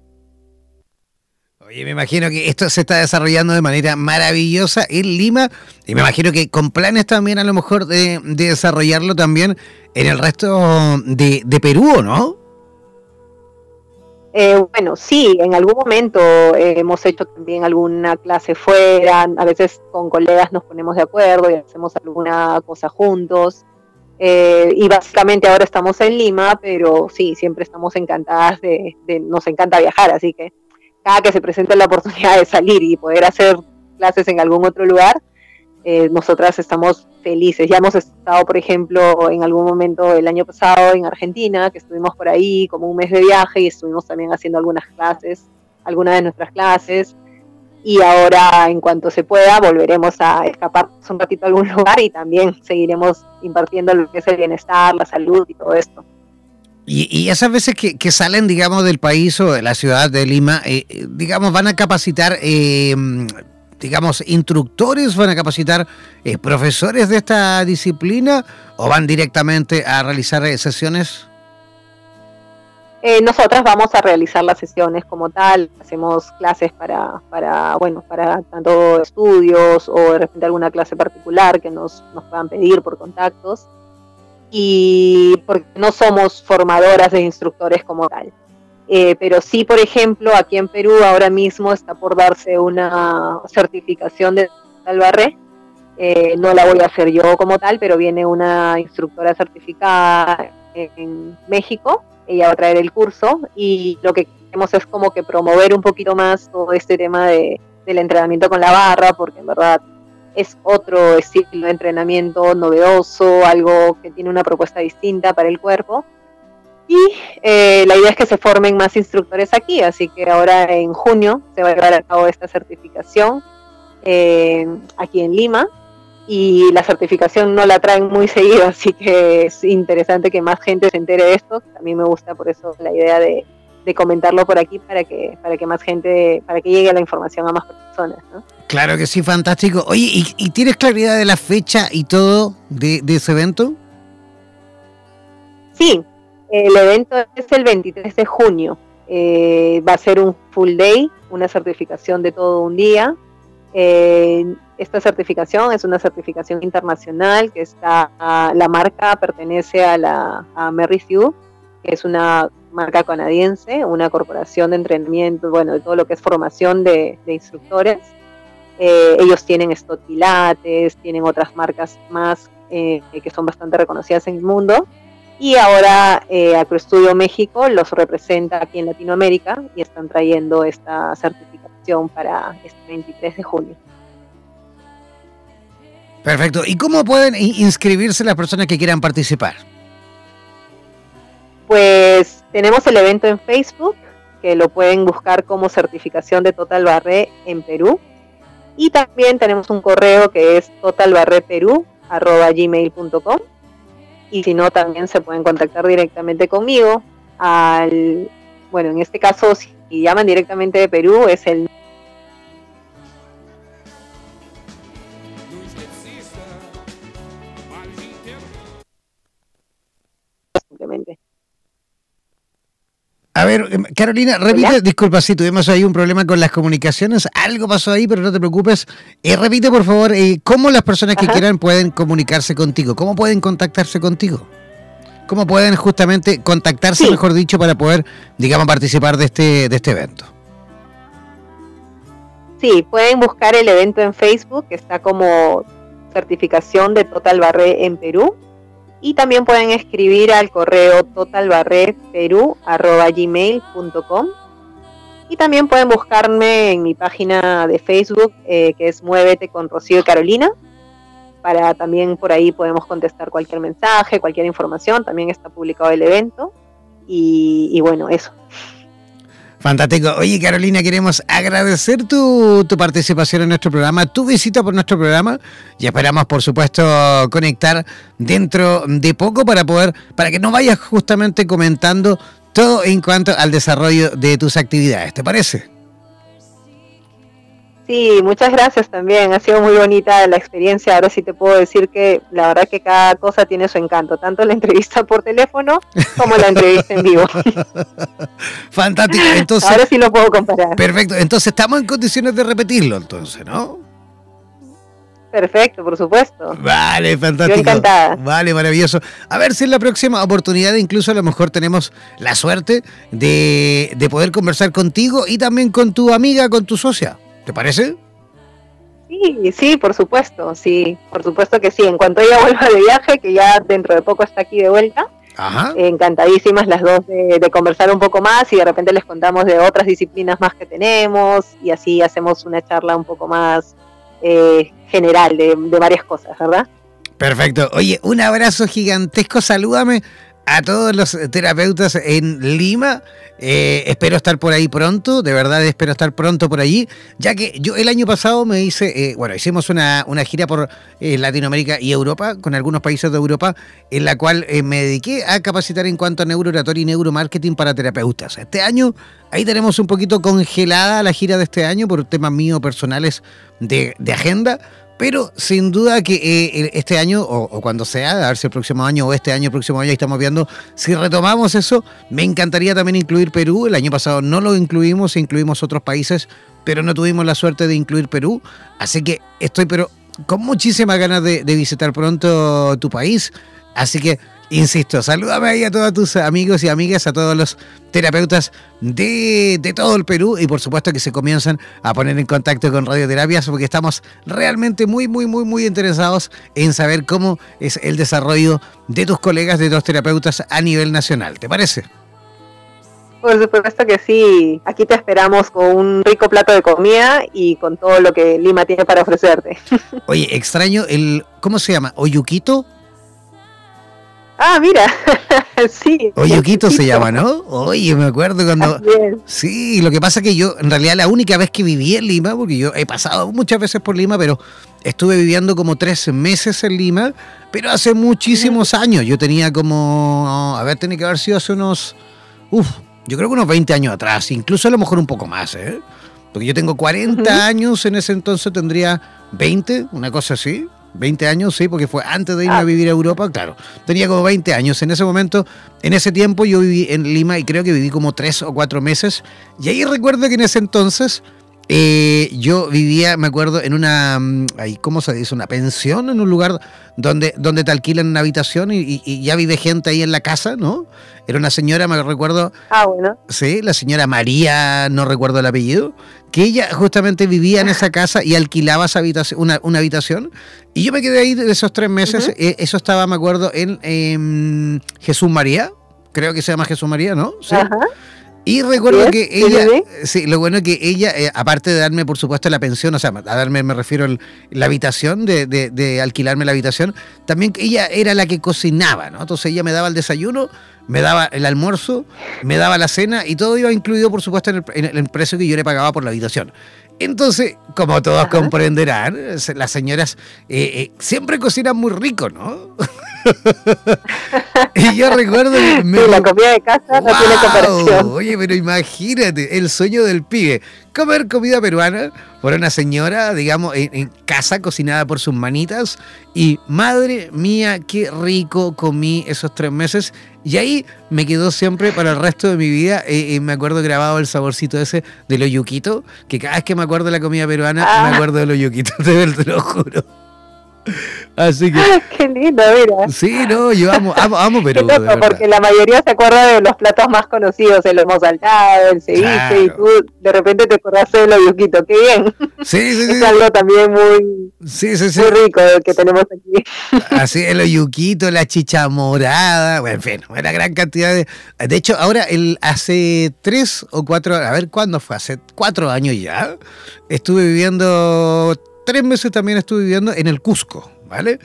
Oye, me imagino que esto se está desarrollando de manera maravillosa en Lima y me imagino que con planes también a lo mejor de, desarrollarlo también en el resto de, Perú, ¿no? Eh, bueno, sí, en algún momento eh, hemos hecho también alguna clase fuera, a veces con colegas nos ponemos de acuerdo y hacemos alguna cosa juntos. Eh, y básicamente ahora estamos en Lima, pero sí, siempre estamos encantadas de, nos encanta viajar, así que cada que se presente la oportunidad de salir y poder hacer clases en algún otro lugar, eh, nosotras estamos felices. Ya hemos estado, por ejemplo, en algún momento el año pasado en Argentina, que estuvimos por ahí como un mes de viaje y estuvimos también haciendo algunas clases, algunas de nuestras clases y ahora en cuanto se pueda volveremos a escapar un ratito a algún lugar y también seguiremos impartiendo lo que es el bienestar, la salud y todo esto. Y, esas veces que, salen, digamos, del país o de la ciudad de Lima, eh, eh, digamos, van a capacitar, eh, digamos, instructores, van a capacitar profesores de esta disciplina o van directamente a realizar sesiones eh, nosotras vamos a realizar las sesiones como tal, hacemos clases para, para, bueno, para tanto estudios o de repente alguna clase particular que nos, nos puedan pedir por contactos. Y porque no somos formadoras de instructores como tal. Eh, pero sí, por ejemplo, aquí en Perú ahora mismo está por darse una certificación de Albarré. Eh, no la voy a hacer yo como tal, pero viene una instructora certificada en México ella va a traer el curso y lo que queremos es como que promover un poquito más todo este tema de, del entrenamiento con la barra, porque en verdad es otro estilo de entrenamiento novedoso, algo que tiene una propuesta distinta para el cuerpo. Y eh, la idea es que se formen más instructores aquí, así que ahora en junio se va a llevar a cabo esta certificación eh, aquí en Lima y la certificación no la traen muy seguido, así que es interesante que más gente se entere de esto. A mí me gusta por eso la idea de, comentarlo por aquí para que, para que más gente, para que llegue la información a más personas. Claro que sí, fantástico. Oye, ¿y, tienes claridad de la fecha y todo de, ese evento? Sí, el evento es el 23 de junio. Eh, va a ser un full day, una certificación de todo un día. Esta certificación es una certificación internacional que está, la marca pertenece a la a Mary Sue, que es una marca canadiense, una corporación de entrenamiento, bueno, de todo lo que es formación de, instructores. Eh, ellos tienen Stott Pilates, tienen otras marcas más eh, que son bastante reconocidas en el mundo. Y ahora eh, México los representa aquí en Latinoamérica y están trayendo esta certificación para este 23 de junio. Perfecto. ¿Y cómo pueden inscribirse las personas que quieran participar? Pues tenemos el evento en Facebook, que lo pueden buscar como certificación de Total Barré en Perú. Y también tenemos un correo que es totalbarreperú.gmail.com y si no también se pueden contactar directamente conmigo al, bueno, en este caso si llaman directamente de Perú es el simplemente. A ver, em, Carolina, repite, disculpa si tuvimos ahí un problema con las comunicaciones, algo pasó ahí, pero no te preocupes. Eh, repite, por favor, eh, cómo las personas que quieran pueden comunicarse contigo, cómo pueden contactarse contigo, cómo pueden justamente contactarse, mejor dicho, para poder, digamos, participar de este, de este evento. Sí, pueden buscar el evento en Facebook, que está como certificación de Total Barré en Perú. Y también pueden escribir al correo totalbarreperú.gmail.com y también pueden buscarme en mi página de Facebook eh, que es Muévete con Rocío y Carolina para también por ahí podemos contestar cualquier mensaje, cualquier información, también está publicado el evento y bueno, eso. Fantástico. Oye, Carolina, queremos agradecer tu, participación en nuestro programa, tu visita por nuestro programa y esperamos, por supuesto, conectar dentro de poco para poder, para que nos vayas justamente comentando todo en cuanto al desarrollo de tus actividades. ¿Te parece? Sí, muchas gracias también. Ha sido muy bonita la experiencia. Ahora sí te puedo decir que la verdad que cada cosa tiene su encanto, tanto la entrevista por teléfono como la entrevista en vivo. Fantástico. Entonces, Ahora sí lo puedo comparar. Perfecto. Entonces estamos en condiciones de repetirlo, entonces, ¿no? Perfecto, por supuesto. Vale, fantástico. Yo encantada. Vale, maravilloso. A ver si en la próxima oportunidad incluso a lo mejor tenemos la suerte de, de poder conversar contigo y también con tu amiga, con tu socia. ¿Te parece? Sí, sí, por supuesto, sí, por supuesto que sí. En cuanto ella vuelva de viaje, que ya dentro de poco está aquí de vuelta, encantadísimas las dos de, conversar un poco más y de repente les contamos de otras disciplinas más que tenemos y así hacemos una charla un poco más eh, general de, de varias cosas, ¿verdad? Perfecto. Oye, un abrazo gigantesco, salúdame a todos los terapeutas en Lima. Eh, espero estar por ahí pronto, de verdad espero estar pronto por allí, ya que yo el año pasado me hice, eh, bueno, hicimos una, gira por eh, Latinoamérica y Europa, con algunos países de Europa, en la cual me dediqué a capacitar en cuanto a neurooratoria y neuromarketing para terapeutas. Este año, ahí tenemos un poquito congelada la gira de este año por temas míos personales de agenda pero sin duda que eh, este año, o, cuando sea, a ver si el próximo año o este año, el próximo año, estamos viendo, si retomamos eso, me encantaría también incluir Perú. El año pasado no lo incluimos, incluimos otros países, pero no tuvimos la suerte de incluir Perú. Así que estoy, pero con muchísimas ganas de visitar pronto tu país. Así que Insisto, salúdame ahí a todos tus amigos y amigas, a todos los terapeutas de, todo el Perú y por supuesto que se comienzan a poner en contacto con radioterapias porque estamos realmente muy, muy, muy, muy interesados en saber cómo es el desarrollo de tus colegas, de los terapeutas a nivel nacional. ¿Te parece? Por supuesto que sí. Aquí te esperamos con un rico plato de comida y con todo lo que Lima tiene para ofrecerte. Oye, extraño el, ¿cómo se llama? ¿Oyuquito? Ah, mira, sí. Oyuquito se llama, ¿no? Oye, me acuerdo cuando... Sí, lo que pasa es que yo, en realidad, la única vez que viví en Lima, porque yo he pasado muchas veces por Lima, pero estuve viviendo como tres meses en Lima, pero hace muchísimos años. Yo tenía como... A ver, tiene que haber sido hace unos... Uf, yo creo que unos 20 años atrás, incluso a lo mejor un poco más, ¿eh? Porque yo tengo 40 años, en ese entonces tendría 20, una cosa así. 20 años, sí, porque fue antes de irme a ah. vivir a Europa, claro. Tenía como 20 años. En ese momento, en ese tiempo, yo viví en Lima y creo que viví como 3 o 4 meses. Y ahí recuerdo que en ese entonces eh, yo vivía, me acuerdo, en una, mm, ahí, ¿cómo se dice? Una pensión, en un lugar donde, donde te alquilan una habitación y, ya vive gente ahí en la casa, ¿no? Era una señora, me recuerdo. Ah, bueno. Sí, la señora María, no recuerdo el apellido, que ella justamente vivía en esa casa y alquilaba esa habitación, una, habitación. Y yo me quedé ahí de esos tres meses. Eh, eso estaba, me acuerdo, en, Jesús María. Creo que se llama Jesús María, ¿no? Sí. Ajá. Y recuerdo que ella, sí, lo bueno es que ella, eh, aparte de darme, por supuesto, la pensión, o sea, a darme, me refiero a la habitación, de, de, alquilarme la habitación, también ella era la que cocinaba, ¿no? Entonces ella me daba el desayuno, me daba el almuerzo, me daba la cena y todo iba incluido, por supuesto, en el, precio que yo le pagaba por la habitación. Entonces, como todos comprenderán, las señoras eh, eh, siempre cocinan muy rico, ¿no? y yo recuerdo la comida de casa no tiene comparación. Oye, pero imagínate, el sueño del pibe. Comer comida peruana por una señora, digamos, en, casa, cocinada por sus manitas. Y madre mía, qué rico comí esos tres meses. Y ahí me quedó siempre para el resto de mi vida. Eh, eh, me acuerdo grabado el saborcito ese de los yuquitos. Que cada vez que me acuerdo de la comida peruana, me ah. acuerdo de los yuquitos, te lo juro. Así que. Qué lindo, mira. Sí, no, yo amo, amo, amo Perú. porque la mayoría se acuerda de los platos más conocidos, el lomo saltado, el ceviche, y tú de repente te acordás de los yuquitos. Qué bien. Sí, sí, sí. Es algo también muy, sí, sí, sí. muy rico que tenemos aquí. Así, el yuquitos, la chicha morada, bueno, en fin, una gran cantidad de. De hecho, ahora, el, hace tres o cuatro, a ver cuándo fue, hace cuatro años ya, estuve viviendo tres meses también estuve viviendo en el Cusco, ¿vale?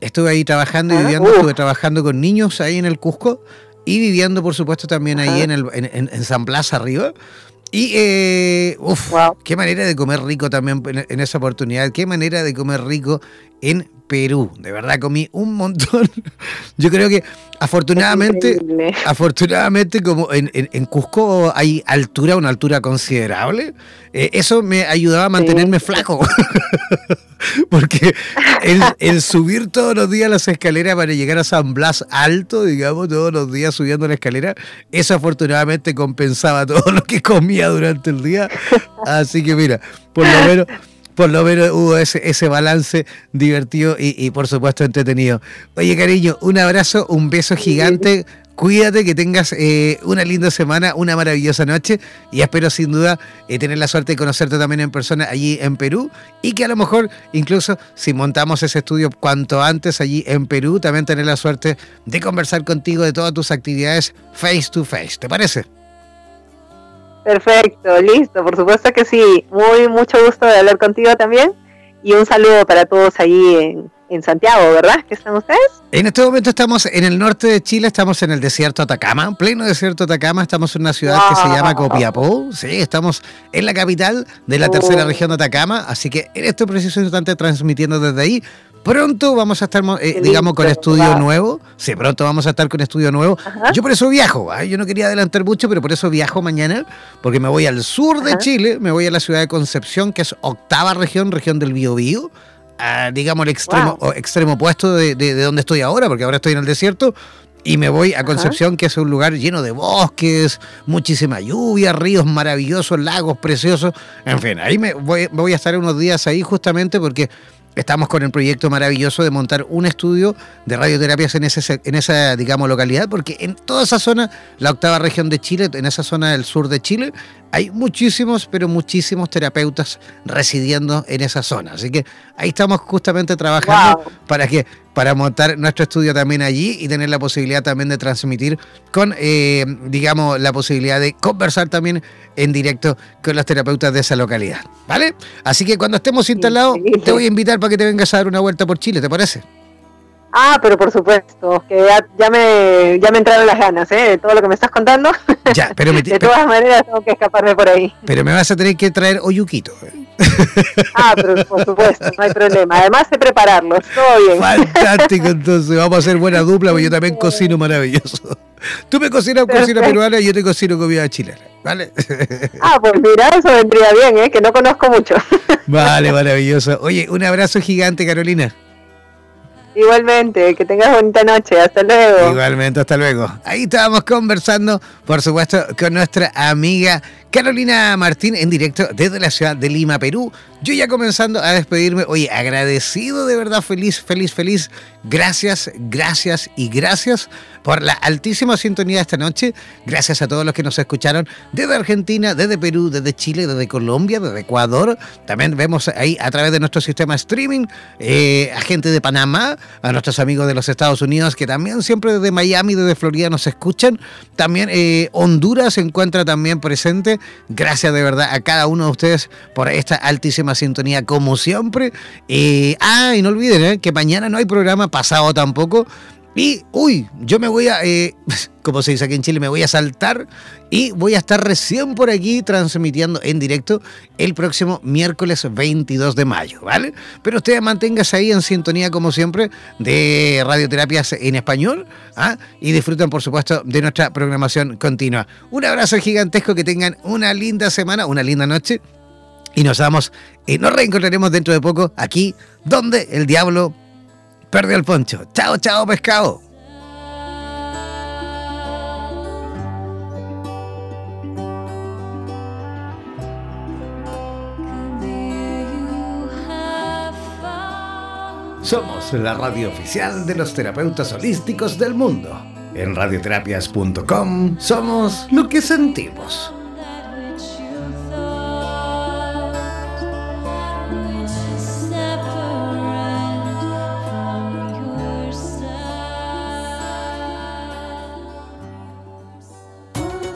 Estuve ahí trabajando y ah, viviendo, estuve trabajando con niños ahí en el Cusco y viviendo, por supuesto, también ahí en, el, en, San Blas arriba. Y, eh, uff, qué manera de comer rico también en, esa oportunidad, qué manera de comer rico en Perú. De verdad comí un montón. Yo creo que afortunadamente, afortunadamente como en, en, Cusco hay altura, una altura considerable, eh, eso me ayudaba a mantenerme flaco. Porque el, subir todos los días las escaleras para llegar a San Blas alto, digamos, todos los días subiendo la escalera, eso afortunadamente compensaba todo lo que comía durante el día. Así que mira, por lo menos por lo menos hubo ese, ese balance divertido y, por supuesto entretenido. Oye, cariño, un abrazo, un beso gigante. Cuídate, que tengas eh, una linda semana, una maravillosa noche y espero sin duda eh, tener la suerte de conocerte también en persona allí en Perú y que a lo mejor incluso si montamos ese estudio cuanto antes allí en Perú, también tener la suerte de conversar contigo de todas tus actividades face to face. ¿Te parece? Perfecto, listo, por supuesto que sí. Muy, mucho gusto de hablar contigo también. Y un saludo para todos ahí en, en Santiago, ¿verdad? ¿Qué están ustedes? En este momento estamos en el norte de Chile, estamos en el desierto Atacama, pleno desierto Atacama, estamos en una ciudad que se llama Copiapó, sí, estamos en la capital de la tercera región de Atacama, así que en este preciso instante transmitiendo desde ahí Pronto vamos a estar, eh, digamos, con estudio nuevo. Sí, pronto vamos a estar con estudio nuevo. Yo por eso viajo. ¿ah? Yo no quería adelantar mucho, pero por eso viajo mañana, porque me voy al sur de Chile, me voy a la ciudad de Concepción, que es octava región, región del Biobío. digamos, el extremo, extremo opuesto de, de, donde estoy ahora, porque ahora estoy en el desierto, y me voy a Concepción, que es un lugar lleno de bosques, muchísima lluvia, ríos maravillosos, lagos preciosos. En fin, ahí me voy, voy a estar unos días ahí justamente porque Estamos con el proyecto maravilloso de montar un estudio de radioterapias en, ese, en esa, digamos, localidad, porque en toda esa zona, la octava región de Chile, en esa zona del sur de Chile, hay muchísimos, pero muchísimos terapeutas residiendo en esa zona. Así que ahí estamos justamente trabajando para que para montar nuestro estudio también allí y tener la posibilidad también de transmitir con, eh, digamos, la posibilidad de conversar también en directo con los terapeutas de esa localidad. ¿Vale? Así que cuando estemos instalados, te voy a invitar para que te vengas a dar una vuelta por Chile, ¿te parece? Ah, pero por supuesto, que ya, me, ya me entraron las ganas, ¿eh? De todo lo que me estás contando. Ya, pero de todas maneras tengo que escaparme por ahí. Pero me vas a tener que traer oyuquito, ¿eh? Ah, pero por supuesto, no hay problema. Además de prepararlos, todo bien. Fantástico, entonces vamos a hacer buena dupla, porque yo también cocino maravilloso. Tú me cocinas cocina peruana y yo te cocino comida chilena, ¿vale? Ah, pues mira, eso vendría bien, ¿eh? que no conozco mucho. Vale, maravilloso. Oye, un abrazo gigante, Carolina. Igualmente, que tengas bonita noche. Hasta luego. Igualmente, hasta luego. Ahí estábamos conversando, por supuesto, con nuestra amiga Carolina Martín en directo desde la ciudad de Lima, Perú. Yo ya comenzando a despedirme, oye, agradecido de verdad, feliz, feliz, feliz. Gracias, gracias y gracias por la altísima sintonía esta noche. Gracias a todos los que nos escucharon desde Argentina, desde Perú, desde Chile, desde Colombia, desde Ecuador. También vemos ahí a través de nuestro sistema streaming eh, a gente de Panamá, a nuestros amigos de los Estados Unidos que también siempre desde Miami, desde Florida nos escuchan. También eh, Honduras se encuentra también presente. Gracias de verdad a cada uno de ustedes por esta altísima sintonía como siempre. Eh, ah, y no olviden eh, que mañana no hay programa, pasado tampoco. Y, uy, yo me voy a, eh, como se dice aquí en Chile, me voy a saltar y voy a estar recién por aquí transmitiendo en directo el próximo miércoles 22 de mayo, ¿vale? Pero ustedes manténganse ahí en sintonía, como siempre, de radioterapias en español ¿ah? y disfruten, por supuesto, de nuestra programación continua. Un abrazo gigantesco, que tengan una linda semana, una linda noche y nos vamos y nos reencontraremos dentro de poco aquí, donde el diablo perdió el poncho. Chao, chao, pescado. Somos la radio oficial de los terapeutas holísticos del mundo. En radioterapias.com somos lo que sentimos.